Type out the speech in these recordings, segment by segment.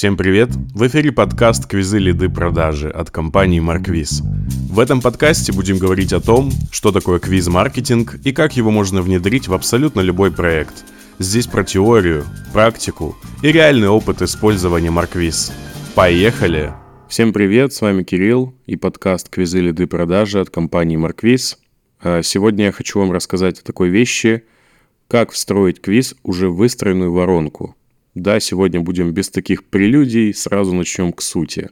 Всем привет! В эфире подкаст «Квизы лиды продажи» от компании Марквиз. В этом подкасте будем говорить о том, что такое квиз-маркетинг и как его можно внедрить в абсолютно любой проект. Здесь про теорию, практику и реальный опыт использования Марквиз. Поехали! Всем привет, с вами Кирилл и подкаст «Квизы лиды продажи» от компании Марквиз. А сегодня я хочу вам рассказать о такой вещи, как встроить квиз уже в выстроенную воронку – да, сегодня будем без таких прелюдий, сразу начнем к сути.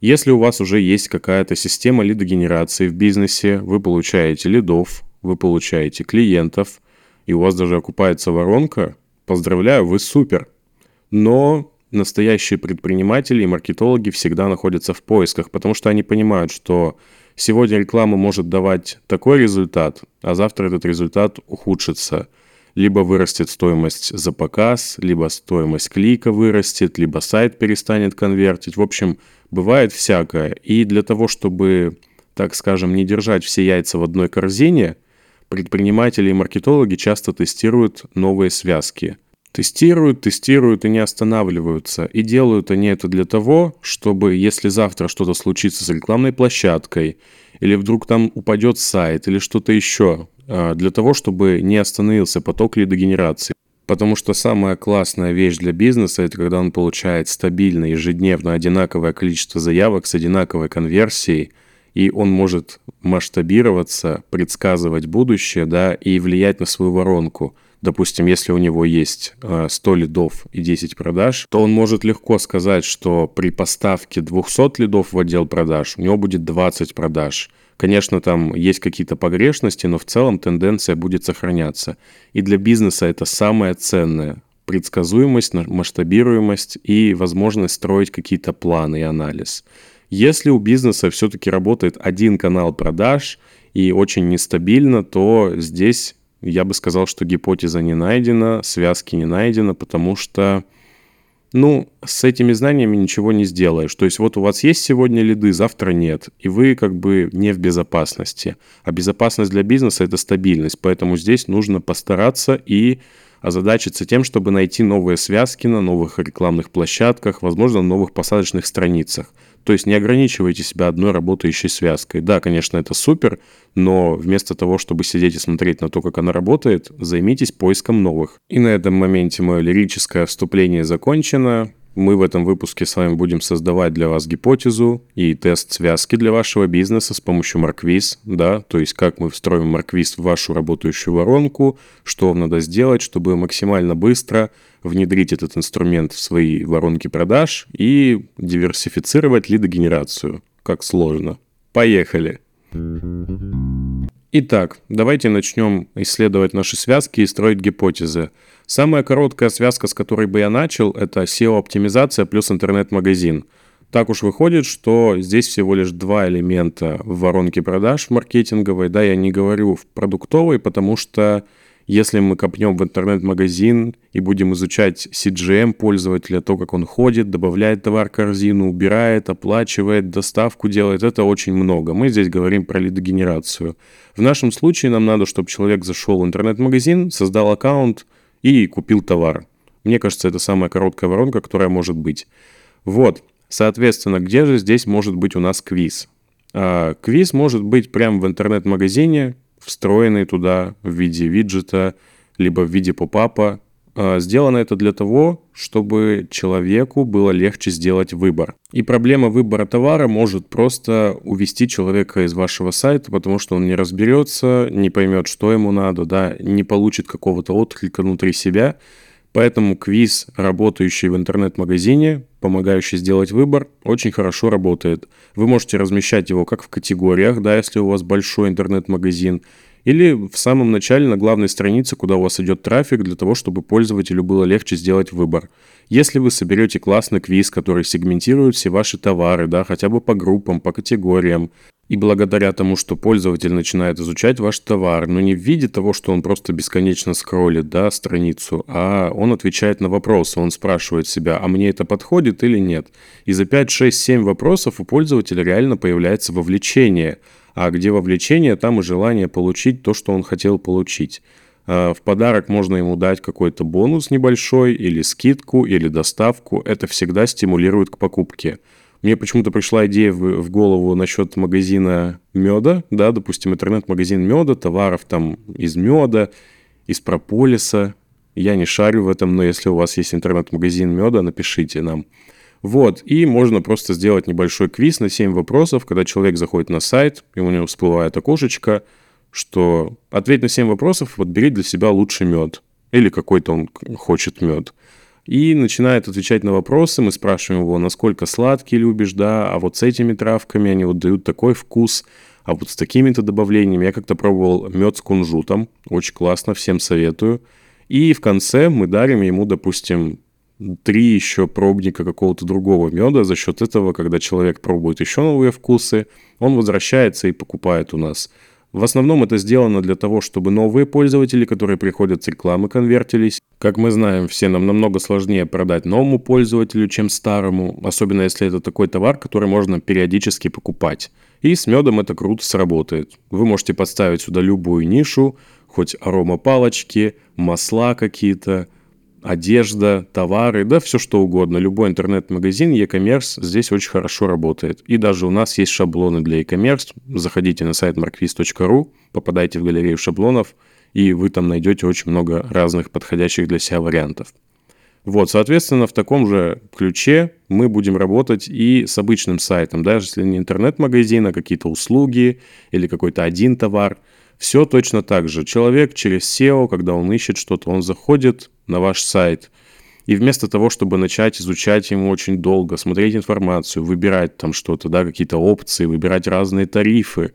Если у вас уже есть какая-то система лидогенерации в бизнесе, вы получаете лидов, вы получаете клиентов, и у вас даже окупается воронка, поздравляю, вы супер. Но настоящие предприниматели и маркетологи всегда находятся в поисках, потому что они понимают, что сегодня реклама может давать такой результат, а завтра этот результат ухудшится – либо вырастет стоимость за показ, либо стоимость клика вырастет, либо сайт перестанет конвертить. В общем, бывает всякое. И для того, чтобы, так скажем, не держать все яйца в одной корзине, предприниматели и маркетологи часто тестируют новые связки. Тестируют, тестируют и не останавливаются. И делают они это для того, чтобы, если завтра что-то случится с рекламной площадкой, или вдруг там упадет сайт, или что-то еще, а, для того, чтобы не остановился поток лидогенерации. Потому что самая классная вещь для бизнеса – это когда он получает стабильно, ежедневно одинаковое количество заявок с одинаковой конверсией, и он может масштабироваться, предсказывать будущее, да, и влиять на свою воронку. Допустим, если у него есть 100 а, лидов и 10 продаж, то он может легко сказать, что при поставке 200 лидов в отдел продаж у него будет 20 продаж – Конечно, там есть какие-то погрешности, но в целом тенденция будет сохраняться. И для бизнеса это самое ценное. Предсказуемость, масштабируемость и возможность строить какие-то планы и анализ. Если у бизнеса все-таки работает один канал продаж и очень нестабильно, то здесь я бы сказал, что гипотеза не найдена, связки не найдено, потому что ну, с этими знаниями ничего не сделаешь. То есть вот у вас есть сегодня лиды, завтра нет, и вы как бы не в безопасности. А безопасность для бизнеса – это стабильность, поэтому здесь нужно постараться и озадачиться тем, чтобы найти новые связки на новых рекламных площадках, возможно, на новых посадочных страницах. То есть не ограничивайте себя одной работающей связкой. Да, конечно, это супер, но вместо того, чтобы сидеть и смотреть на то, как она работает, займитесь поиском новых. И на этом моменте мое лирическое вступление закончено. Мы в этом выпуске с вами будем создавать для вас гипотезу и тест связки для вашего бизнеса с помощью Markviz, да, то есть как мы встроим Markviz в вашу работающую воронку, что вам надо сделать, чтобы максимально быстро внедрить этот инструмент в свои воронки продаж и диверсифицировать лидогенерацию. Как сложно. Поехали! Итак, давайте начнем исследовать наши связки и строить гипотезы. Самая короткая связка, с которой бы я начал, это SEO-оптимизация плюс интернет-магазин. Так уж выходит, что здесь всего лишь два элемента в воронке продаж маркетинговой. Да, я не говорю в продуктовой, потому что если мы копнем в интернет-магазин и будем изучать CGM пользователя, то, как он ходит, добавляет товар в корзину, убирает, оплачивает, доставку делает, это очень много. Мы здесь говорим про лидогенерацию. В нашем случае нам надо, чтобы человек зашел в интернет-магазин, создал аккаунт и купил товар. Мне кажется, это самая короткая воронка, которая может быть. Вот, соответственно, где же здесь может быть у нас квиз? А, квиз может быть прямо в интернет-магазине, встроенный туда в виде виджета, либо в виде попапа. А, сделано это для того, чтобы человеку было легче сделать выбор. И проблема выбора товара может просто увести человека из вашего сайта, потому что он не разберется, не поймет, что ему надо, да, не получит какого-то отклика внутри себя. Поэтому квиз, работающий в интернет-магазине, помогающий сделать выбор, очень хорошо работает. Вы можете размещать его как в категориях, да, если у вас большой интернет-магазин, или в самом начале на главной странице, куда у вас идет трафик, для того, чтобы пользователю было легче сделать выбор. Если вы соберете классный квиз, который сегментирует все ваши товары, да, хотя бы по группам, по категориям, и благодаря тому, что пользователь начинает изучать ваш товар, но не в виде того, что он просто бесконечно скроллит да, страницу, а он отвечает на вопросы, он спрашивает себя, а мне это подходит или нет. И за 5, 6, 7 вопросов у пользователя реально появляется вовлечение. А где вовлечение, там и желание получить то, что он хотел получить. А, в подарок можно ему дать какой-то бонус небольшой, или скидку, или доставку. Это всегда стимулирует к покупке. Мне почему-то пришла идея в, в голову насчет магазина меда, да, допустим, интернет-магазин меда, товаров там из меда, из прополиса. Я не шарю в этом, но если у вас есть интернет-магазин меда, напишите нам. Вот, и можно просто сделать небольшой квиз на 7 вопросов, когда человек заходит на сайт, и у него всплывает окошечко, что ответь на 7 вопросов, подбери для себя лучший мед. Или какой-то он хочет мед и начинает отвечать на вопросы. Мы спрашиваем его, насколько сладкий любишь, да, а вот с этими травками они вот дают такой вкус, а вот с такими-то добавлениями. Я как-то пробовал мед с кунжутом, очень классно, всем советую. И в конце мы дарим ему, допустим, три еще пробника какого-то другого меда. За счет этого, когда человек пробует еще новые вкусы, он возвращается и покупает у нас. В основном это сделано для того, чтобы новые пользователи, которые приходят с рекламы, конвертились. Как мы знаем, все нам намного сложнее продать новому пользователю, чем старому, особенно если это такой товар, который можно периодически покупать. И с медом это круто сработает. Вы можете подставить сюда любую нишу, хоть арома палочки, масла какие-то, одежда, товары, да все что угодно. Любой интернет-магазин e-commerce здесь очень хорошо работает. И даже у нас есть шаблоны для e-commerce. Заходите на сайт markviz.ru, попадайте в галерею шаблонов, и вы там найдете очень много разных подходящих для себя вариантов. Вот, соответственно, в таком же ключе мы будем работать и с обычным сайтом, даже если не интернет-магазин, а какие-то услуги или какой-то один товар – все точно так же. Человек через SEO, когда он ищет что-то, он заходит на ваш сайт. И вместо того, чтобы начать изучать ему очень долго, смотреть информацию, выбирать там что-то, да, какие-то опции, выбирать разные тарифы,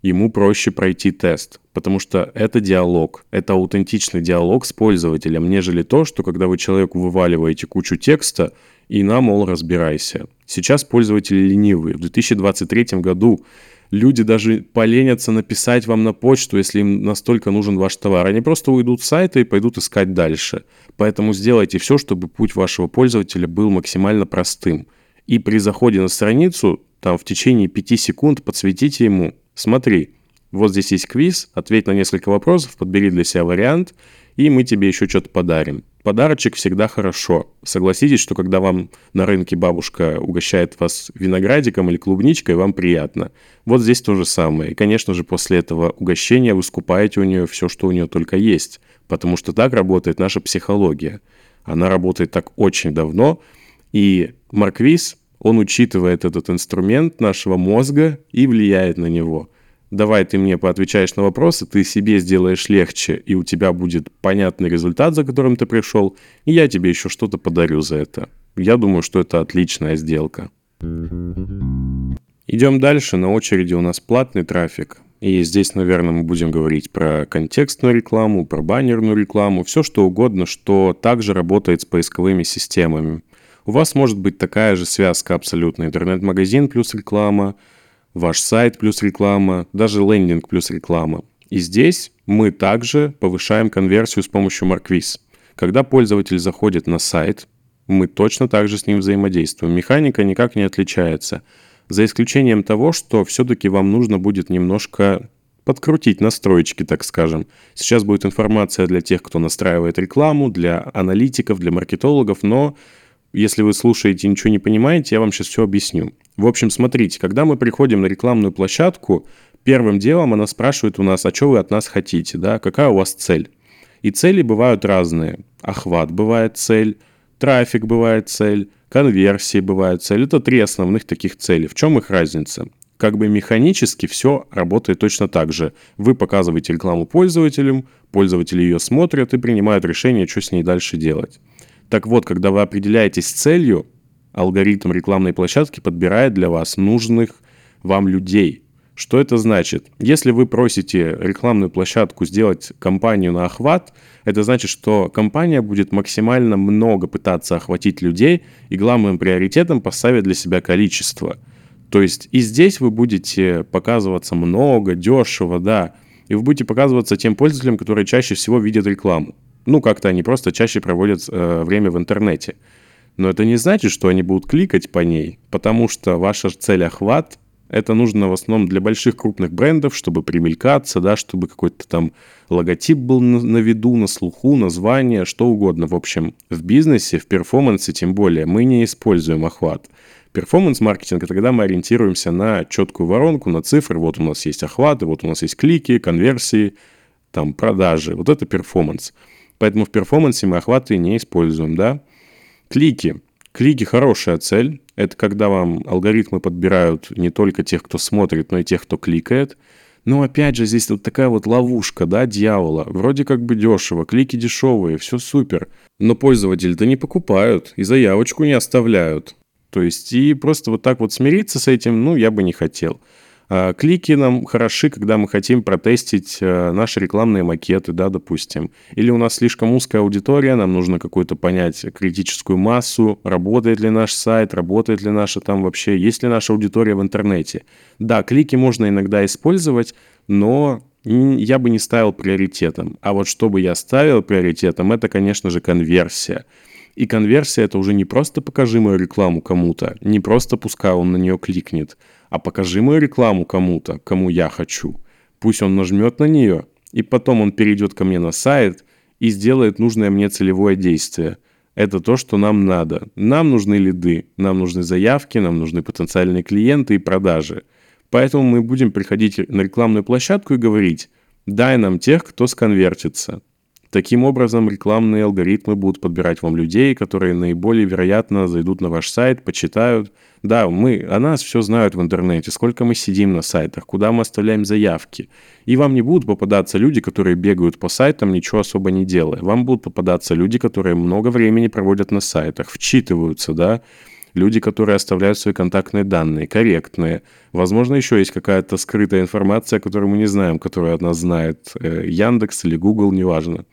ему проще пройти тест, потому что это диалог, это аутентичный диалог с пользователем, нежели то, что когда вы человеку вываливаете кучу текста и на, мол, разбирайся. Сейчас пользователи ленивые. В 2023 году люди даже поленятся написать вам на почту, если им настолько нужен ваш товар. Они просто уйдут с сайта и пойдут искать дальше. Поэтому сделайте все, чтобы путь вашего пользователя был максимально простым. И при заходе на страницу, там в течение 5 секунд подсветите ему, смотри, вот здесь есть квиз, ответь на несколько вопросов, подбери для себя вариант, и мы тебе еще что-то подарим. Подарочек всегда хорошо. Согласитесь, что когда вам на рынке бабушка угощает вас виноградиком или клубничкой, вам приятно. Вот здесь то же самое. И, конечно же, после этого угощения вы скупаете у нее все, что у нее только есть. Потому что так работает наша психология. Она работает так очень давно. И Марквиз, он учитывает этот инструмент нашего мозга и влияет на него – давай ты мне поотвечаешь на вопросы, ты себе сделаешь легче, и у тебя будет понятный результат, за которым ты пришел, и я тебе еще что-то подарю за это. Я думаю, что это отличная сделка. Идем дальше. На очереди у нас платный трафик. И здесь, наверное, мы будем говорить про контекстную рекламу, про баннерную рекламу, все что угодно, что также работает с поисковыми системами. У вас может быть такая же связка абсолютно. Интернет-магазин плюс реклама – ваш сайт плюс реклама, даже лендинг плюс реклама. И здесь мы также повышаем конверсию с помощью Markviz. Когда пользователь заходит на сайт, мы точно так же с ним взаимодействуем. Механика никак не отличается. За исключением того, что все-таки вам нужно будет немножко подкрутить настроечки, так скажем. Сейчас будет информация для тех, кто настраивает рекламу, для аналитиков, для маркетологов, но если вы слушаете и ничего не понимаете, я вам сейчас все объясню. В общем, смотрите, когда мы приходим на рекламную площадку, первым делом она спрашивает у нас, а что вы от нас хотите, да, какая у вас цель. И цели бывают разные. Охват бывает цель, трафик бывает цель, конверсии бывает цель. Это три основных таких цели. В чем их разница? Как бы механически все работает точно так же. Вы показываете рекламу пользователям, пользователи ее смотрят и принимают решение, что с ней дальше делать. Так вот, когда вы определяетесь с целью, алгоритм рекламной площадки подбирает для вас нужных вам людей. Что это значит? Если вы просите рекламную площадку сделать компанию на охват, это значит, что компания будет максимально много пытаться охватить людей и главным приоритетом поставить для себя количество. То есть и здесь вы будете показываться много, дешево, да, и вы будете показываться тем пользователям, которые чаще всего видят рекламу. Ну, как-то они просто чаще проводят э, время в интернете. Но это не значит, что они будут кликать по ней, потому что ваша цель охват Это нужно в основном для больших крупных брендов, чтобы примелькаться, да, чтобы какой-то там логотип был на, виду, на слуху, название, что угодно. В общем, в бизнесе, в перформансе тем более, мы не используем охват. Перформанс-маркетинг – это когда мы ориентируемся на четкую воронку, на цифры. Вот у нас есть охваты, вот у нас есть клики, конверсии, там, продажи. Вот это перформанс. Поэтому в перформансе мы охваты не используем, да. Клики. Клики – хорошая цель. Это когда вам алгоритмы подбирают не только тех, кто смотрит, но и тех, кто кликает. Но опять же, здесь вот такая вот ловушка, да, дьявола. Вроде как бы дешево, клики дешевые, все супер. Но пользователи-то не покупают и заявочку не оставляют. То есть и просто вот так вот смириться с этим, ну, я бы не хотел. А, клики нам хороши, когда мы хотим протестить э, наши рекламные макеты, да, допустим. Или у нас слишком узкая аудитория, нам нужно какую-то понять критическую массу, работает ли наш сайт, работает ли наша там вообще, есть ли наша аудитория в интернете. Да, клики можно иногда использовать, но я бы не ставил приоритетом. А вот что бы я ставил приоритетом, это, конечно же, конверсия. И конверсия это уже не просто покажи мою рекламу кому-то, не просто пускай он на нее кликнет, а покажи мою рекламу кому-то, кому я хочу. Пусть он нажмет на нее, и потом он перейдет ко мне на сайт и сделает нужное мне целевое действие. Это то, что нам надо. Нам нужны лиды, нам нужны заявки, нам нужны потенциальные клиенты и продажи. Поэтому мы будем приходить на рекламную площадку и говорить, дай нам тех, кто сконвертится. Таким образом, рекламные алгоритмы будут подбирать вам людей, которые наиболее вероятно зайдут на ваш сайт, почитают. Да, мы о нас все знают в интернете, сколько мы сидим на сайтах, куда мы оставляем заявки. И вам не будут попадаться люди, которые бегают по сайтам, ничего особо не делая. Вам будут попадаться люди, которые много времени проводят на сайтах, вчитываются, да, люди, которые оставляют свои контактные данные, корректные. Возможно, еще есть какая-то скрытая информация, которую мы не знаем, которую от нас знает э, Яндекс или Google, неважно.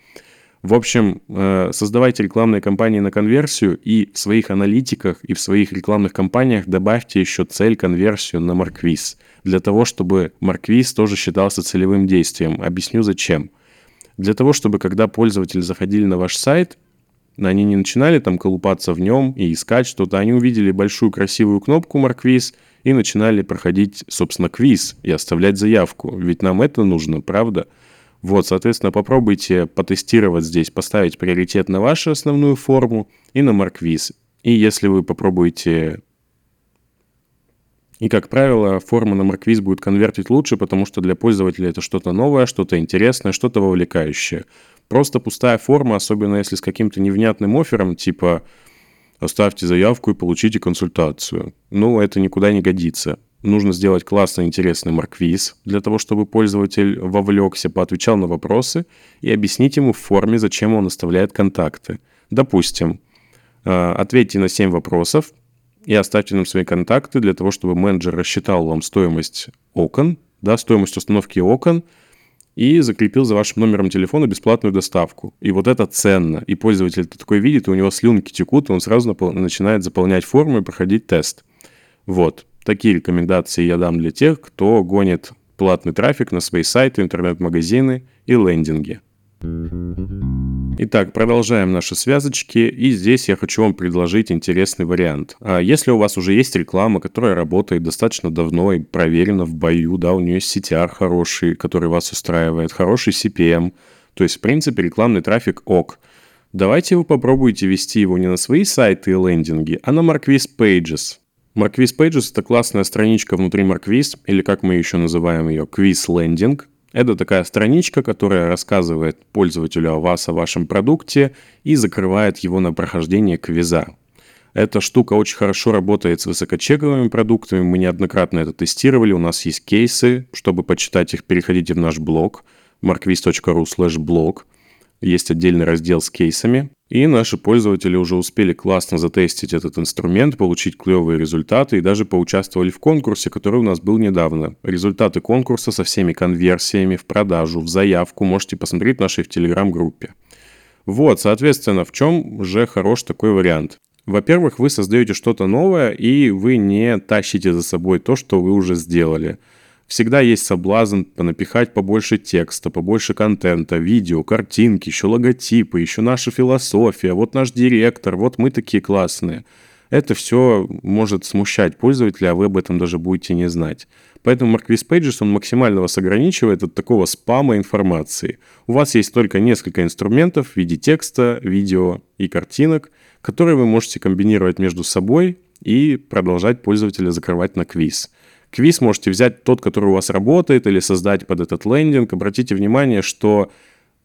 В общем, э, создавайте рекламные кампании на конверсию и в своих аналитиках и в своих рекламных кампаниях добавьте еще цель конверсию на Марквиз. Для того, чтобы Марквиз тоже считался целевым действием. Объясню зачем. Для того, чтобы когда пользователи заходили на ваш сайт, они не начинали там колупаться в нем и искать что-то, они увидели большую красивую кнопку Марквиз и начинали проходить, собственно, квиз и оставлять заявку. Ведь нам это нужно, правда? Вот, соответственно, попробуйте потестировать здесь, поставить приоритет на вашу основную форму и на марквиз. И если вы попробуете... И, как правило, форма на марквиз будет конвертить лучше, потому что для пользователя это что-то новое, что-то интересное, что-то вовлекающее. Просто пустая форма, особенно если с каким-то невнятным оффером, типа «оставьте заявку и получите консультацию». Ну, это никуда не годится нужно сделать классный, интересный марквиз для того, чтобы пользователь вовлекся, поотвечал на вопросы и объяснить ему в форме, зачем он оставляет контакты. Допустим, э, ответьте на 7 вопросов и оставьте нам свои контакты для того, чтобы менеджер рассчитал вам стоимость окон, да, стоимость установки окон, и закрепил за вашим номером телефона бесплатную доставку. И вот это ценно. И пользователь это такой видит, и у него слюнки текут, и он сразу начинает заполнять форму и проходить тест. Вот. Такие рекомендации я дам для тех, кто гонит платный трафик на свои сайты, интернет-магазины и лендинги. Итак, продолжаем наши связочки, и здесь я хочу вам предложить интересный вариант. А если у вас уже есть реклама, которая работает достаточно давно и проверена в бою, да, у нее есть CTR хороший, который вас устраивает, хороший CPM, то есть, в принципе, рекламный трафик ок. Давайте вы попробуйте вести его не на свои сайты и лендинги, а на Marquis Pages. Marquis Pages – это классная страничка внутри Marquis, или как мы еще называем ее, Quiz Landing. Это такая страничка, которая рассказывает пользователю о вас, о вашем продукте и закрывает его на прохождение квиза. Эта штука очень хорошо работает с высокочековыми продуктами, мы неоднократно это тестировали, у нас есть кейсы, чтобы почитать их, переходите в наш блог marquis.ru blog. Есть отдельный раздел с кейсами. И наши пользователи уже успели классно затестить этот инструмент, получить клевые результаты и даже поучаствовали в конкурсе, который у нас был недавно. Результаты конкурса со всеми конверсиями в продажу, в заявку можете посмотреть в нашей в Телеграм-группе. Вот, соответственно, в чем же хорош такой вариант? Во-первых, вы создаете что-то новое, и вы не тащите за собой то, что вы уже сделали – Всегда есть соблазн понапихать побольше текста, побольше контента, видео, картинки, еще логотипы, еще наша философия, вот наш директор, вот мы такие классные. это все может смущать пользователя, а вы об этом даже будете не знать. Поэтому Marquis Pages, он максимально вас ограничивает от такого спама информации. У вас есть только несколько инструментов в виде текста, видео и картинок, которые вы можете комбинировать между собой и продолжать пользователя закрывать на квиз. Квиз можете взять тот, который у вас работает, или создать под этот лендинг. Обратите внимание, что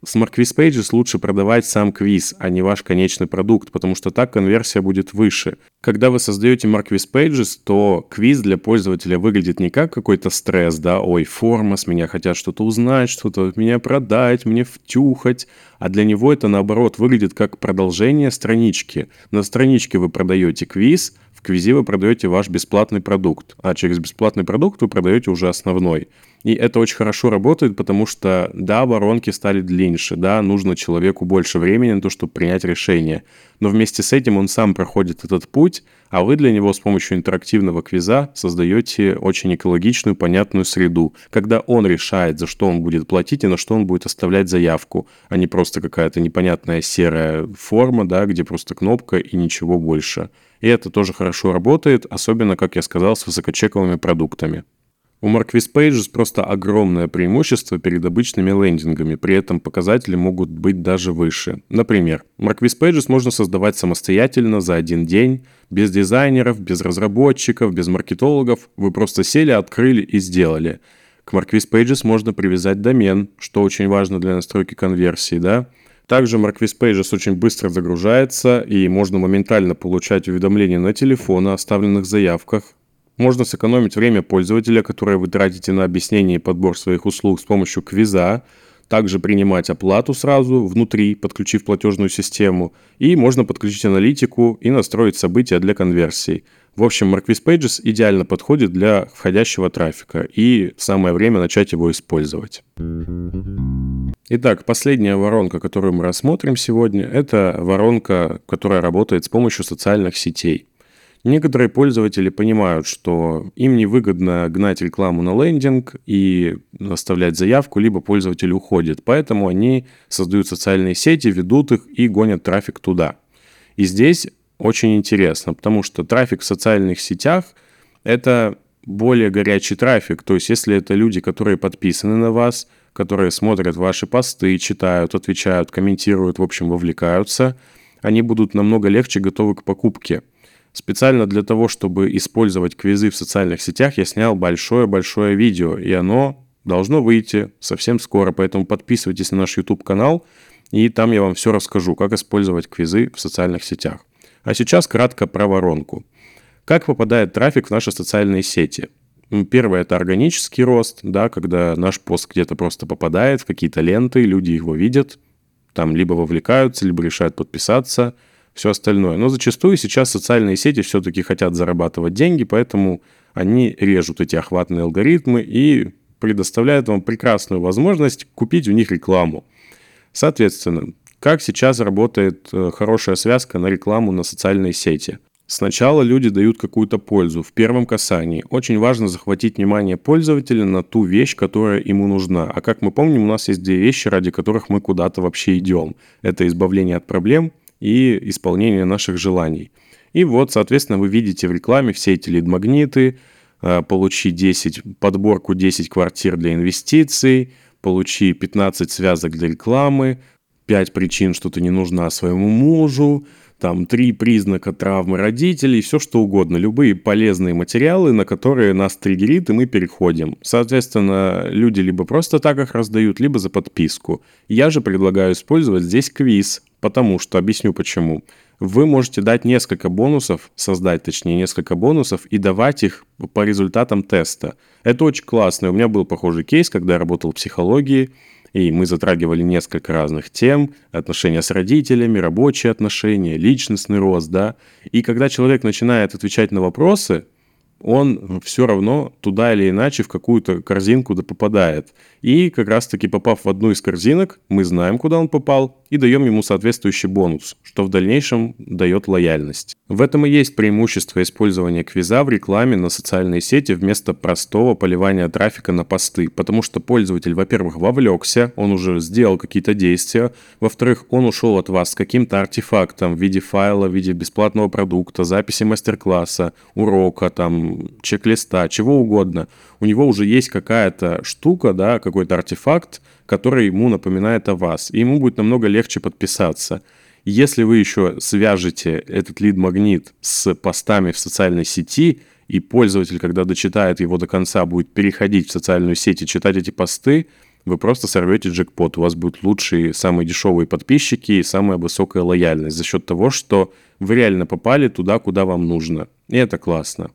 с Marquis Pages лучше продавать сам квиз, а не ваш конечный продукт, потому что так конверсия будет выше. Когда вы создаете Marquis Pages, то квиз для пользователя выглядит не как какой-то стресс, да, ой, форма, с меня хотят что-то узнать, что-то от меня продать, мне втюхать, а для него это наоборот выглядит как продолжение странички. На страничке вы продаете квиз, в квизе вы продаете ваш бесплатный продукт, а через бесплатный продукт вы продаете уже основной. И это очень хорошо работает, потому что, да, воронки стали длиннее, да, нужно человеку больше времени на то, чтобы принять решение. Но вместе с этим он сам проходит этот путь, а вы для него с помощью интерактивного квиза создаете очень экологичную, понятную среду, когда он решает, за что он будет платить и на что он будет оставлять заявку, а не просто какая-то непонятная серая форма, да, где просто кнопка и ничего больше. И это тоже хорошо работает, особенно, как я сказал, с высокочековыми продуктами. У Marquis Pages просто огромное преимущество перед обычными лендингами, при этом показатели могут быть даже выше. Например, Marquis Pages можно создавать самостоятельно за один день, без дизайнеров, без разработчиков, без маркетологов. Вы просто сели, открыли и сделали. К Marquis Pages можно привязать домен, что очень важно для настройки конверсии, да? Также Marquis Pages очень быстро загружается, и можно моментально получать уведомления на телефон о оставленных заявках, можно сэкономить время пользователя, которое вы тратите на объяснение и подбор своих услуг с помощью квиза, также принимать оплату сразу внутри, подключив платежную систему, и можно подключить аналитику и настроить события для конверсий. В общем, Marquis Pages идеально подходит для входящего трафика, и самое время начать его использовать. Итак, последняя воронка, которую мы рассмотрим сегодня, это воронка, которая работает с помощью социальных сетей. Некоторые пользователи понимают, что им невыгодно гнать рекламу на лендинг и оставлять заявку, либо пользователь уходит. Поэтому они создают социальные сети, ведут их и гонят трафик туда. И здесь очень интересно, потому что трафик в социальных сетях – это более горячий трафик. То есть, если это люди, которые подписаны на вас, которые смотрят ваши посты, читают, отвечают, комментируют, в общем, вовлекаются, они будут намного легче готовы к покупке – Специально для того, чтобы использовать квизы в социальных сетях, я снял большое-большое видео, и оно должно выйти совсем скоро, поэтому подписывайтесь на наш YouTube-канал, и там я вам все расскажу, как использовать квизы в социальных сетях. А сейчас кратко про воронку. Как попадает трафик в наши социальные сети? Первое – это органический рост, да, когда наш пост где-то просто попадает в какие-то ленты, люди его видят, там либо вовлекаются, либо решают подписаться – все остальное. Но зачастую сейчас социальные сети все-таки хотят зарабатывать деньги, поэтому они режут эти охватные алгоритмы и предоставляют вам прекрасную возможность купить у них рекламу. Соответственно, как сейчас работает э, хорошая связка на рекламу на социальные сети? Сначала люди дают какую-то пользу в первом касании. Очень важно захватить внимание пользователя на ту вещь, которая ему нужна. А как мы помним, у нас есть две вещи, ради которых мы куда-то вообще идем. Это избавление от проблем и исполнение наших желаний. И вот, соответственно, вы видите в рекламе все эти лид-магниты, э, получи 10, подборку 10 квартир для инвестиций, получи 15 связок для рекламы, 5 причин, что ты не нужна своему мужу, там три признака травмы родителей, все что угодно, любые полезные материалы, на которые нас триггерит, и мы переходим. Соответственно, люди либо просто так их раздают, либо за подписку. Я же предлагаю использовать здесь квиз, потому что, объясню почему. Вы можете дать несколько бонусов, создать точнее несколько бонусов и давать их по результатам теста. Это очень классно. У меня был похожий кейс, когда я работал в психологии, и мы затрагивали несколько разных тем, отношения с родителями, рабочие отношения, личностный рост, да. И когда человек начинает отвечать на вопросы, он все равно туда или иначе в какую-то корзинку да попадает. И как раз-таки попав в одну из корзинок, мы знаем, куда он попал, и даем ему соответствующий бонус, что в дальнейшем дает лояльность. В этом и есть преимущество использования квиза в рекламе на социальные сети вместо простого поливания трафика на посты, потому что пользователь, во-первых, вовлекся, он уже сделал какие-то действия, во-вторых, он ушел от вас с каким-то артефактом в виде файла, в виде бесплатного продукта, записи мастер-класса, урока, там, чек-листа, чего угодно. У него уже есть какая-то штука, да, какой-то артефакт, который ему напоминает о вас, и ему будет намного легче подписаться. Если вы еще свяжете этот лид-магнит с постами в социальной сети, и пользователь, когда дочитает его до конца, будет переходить в социальную сеть и читать эти посты, вы просто сорвете джекпот. У вас будут лучшие, самые дешевые подписчики и самая высокая лояльность за счет того, что вы реально попали туда, куда вам нужно. И это классно.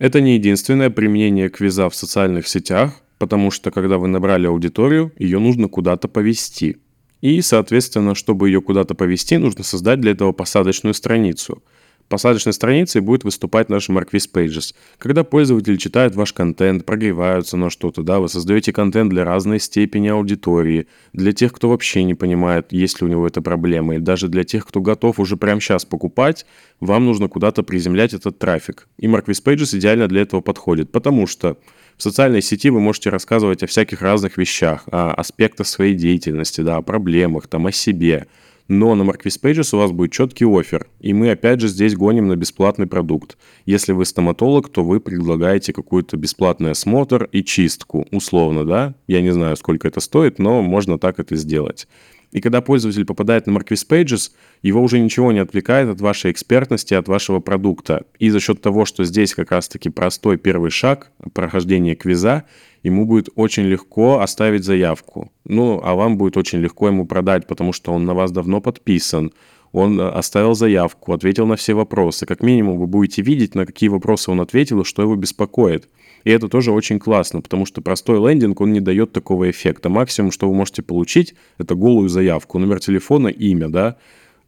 Это не единственное применение квиза в социальных сетях, потому что когда вы набрали аудиторию, ее нужно куда-то повести. И, соответственно, чтобы ее куда-то повести, нужно создать для этого посадочную страницу. Посадочной страницей будет выступать наш Marquis Pages. Когда пользователи читают ваш контент, прогреваются на что-то, да, вы создаете контент для разной степени аудитории, для тех, кто вообще не понимает, есть ли у него эта проблема, и даже для тех, кто готов уже прямо сейчас покупать, вам нужно куда-то приземлять этот трафик. И Marquis Pages идеально для этого подходит, потому что в социальной сети вы можете рассказывать о всяких разных вещах, о аспектах своей деятельности, да, о проблемах, там, о себе. Но на Marquis Pages у вас будет четкий офер, и мы опять же здесь гоним на бесплатный продукт. Если вы стоматолог, то вы предлагаете какой-то бесплатный осмотр и чистку, условно, да? Я не знаю, сколько это стоит, но можно так это сделать. И когда пользователь попадает на Marquis Pages, его уже ничего не отвлекает от вашей экспертности, от вашего продукта. И за счет того, что здесь как раз-таки простой первый шаг прохождения квиза, ему будет очень легко оставить заявку. Ну, а вам будет очень легко ему продать, потому что он на вас давно подписан, он э, оставил заявку, ответил на все вопросы. Как минимум вы будете видеть, на какие вопросы он ответил и что его беспокоит. И это тоже очень классно, потому что простой лендинг, он не дает такого эффекта. Максимум, что вы можете получить, это голую заявку, номер телефона, имя, да,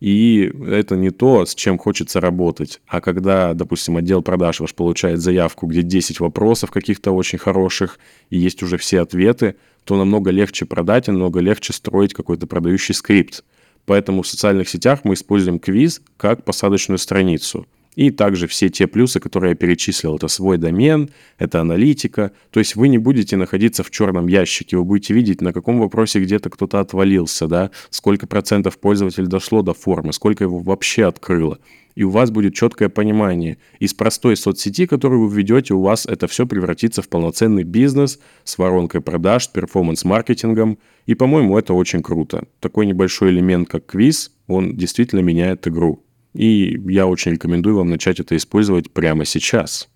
и это не то, с чем хочется работать. А когда, допустим, отдел продаж ваш получает заявку, где 10 вопросов каких-то очень хороших, и есть уже все ответы, то намного легче продать и намного легче строить какой-то продающий скрипт. Поэтому в социальных сетях мы используем квиз как посадочную страницу – и также все те плюсы, которые я перечислил. Это свой домен, это аналитика. То есть вы не будете находиться в черном ящике, вы будете видеть, на каком вопросе где-то кто-то отвалился, да, сколько процентов пользователей дошло до формы, сколько его вообще открыло. И у вас будет четкое понимание. Из простой соцсети, которую вы ведете, у вас это все превратится в полноценный бизнес с воронкой продаж, перформанс-маркетингом. И, по-моему, это очень круто. Такой небольшой элемент, как квиз, он действительно меняет игру. И я очень рекомендую вам начать это использовать прямо сейчас.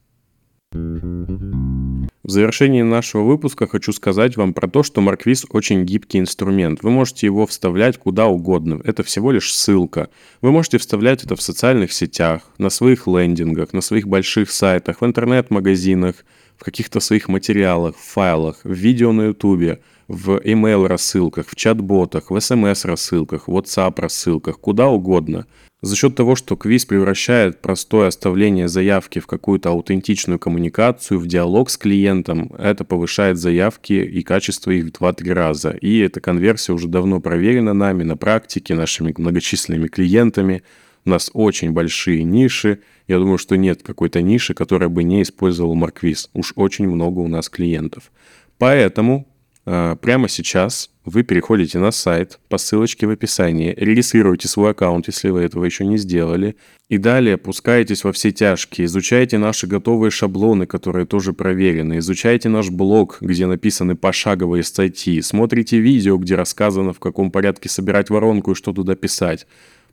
В завершении нашего выпуска хочу сказать вам про то, что Марквиз очень гибкий инструмент. Вы можете его вставлять куда угодно. Это всего лишь ссылка. Вы можете вставлять это в социальных сетях, на своих лендингах, на своих больших сайтах, в интернет-магазинах, в каких-то своих материалах, в файлах, в видео на ютубе, в email рассылках, в чат-ботах, в смс рассылках, в WhatsApp рассылках, куда угодно – за счет того, что квиз превращает простое оставление заявки в какую-то аутентичную коммуникацию, в диалог с клиентом, это повышает заявки и качество их в 2-3 раза. И эта конверсия уже давно проверена нами на практике, нашими многочисленными клиентами. У нас очень большие ниши. Я думаю, что нет какой-то ниши, которая бы не использовала Марквиз. Уж очень много у нас клиентов. Поэтому прямо сейчас вы переходите на сайт по ссылочке в описании, регистрируете свой аккаунт, если вы этого еще не сделали, и далее пускаетесь во все тяжкие, изучайте наши готовые шаблоны, которые тоже проверены, изучайте наш блог, где написаны пошаговые статьи, смотрите видео, где рассказано, в каком порядке собирать воронку и что туда писать.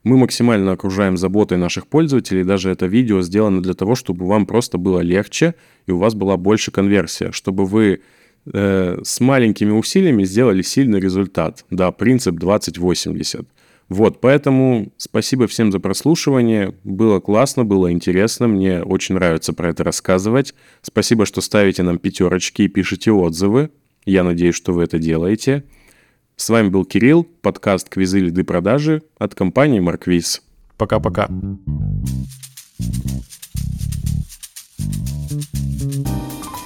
Мы максимально окружаем заботой наших пользователей, даже это видео сделано для того, чтобы вам просто было легче и у вас была больше конверсия, чтобы вы Э, с маленькими усилиями сделали сильный результат. Да, принцип 2080. Вот, поэтому спасибо всем за прослушивание. Было классно, было интересно. Мне очень нравится про это рассказывать. Спасибо, что ставите нам пятерочки и пишите отзывы. Я надеюсь, что вы это делаете. С вами был Кирилл, подкаст «Квизы, лиды, продажи» от компании «Марквиз». Пока-пока. Thank you.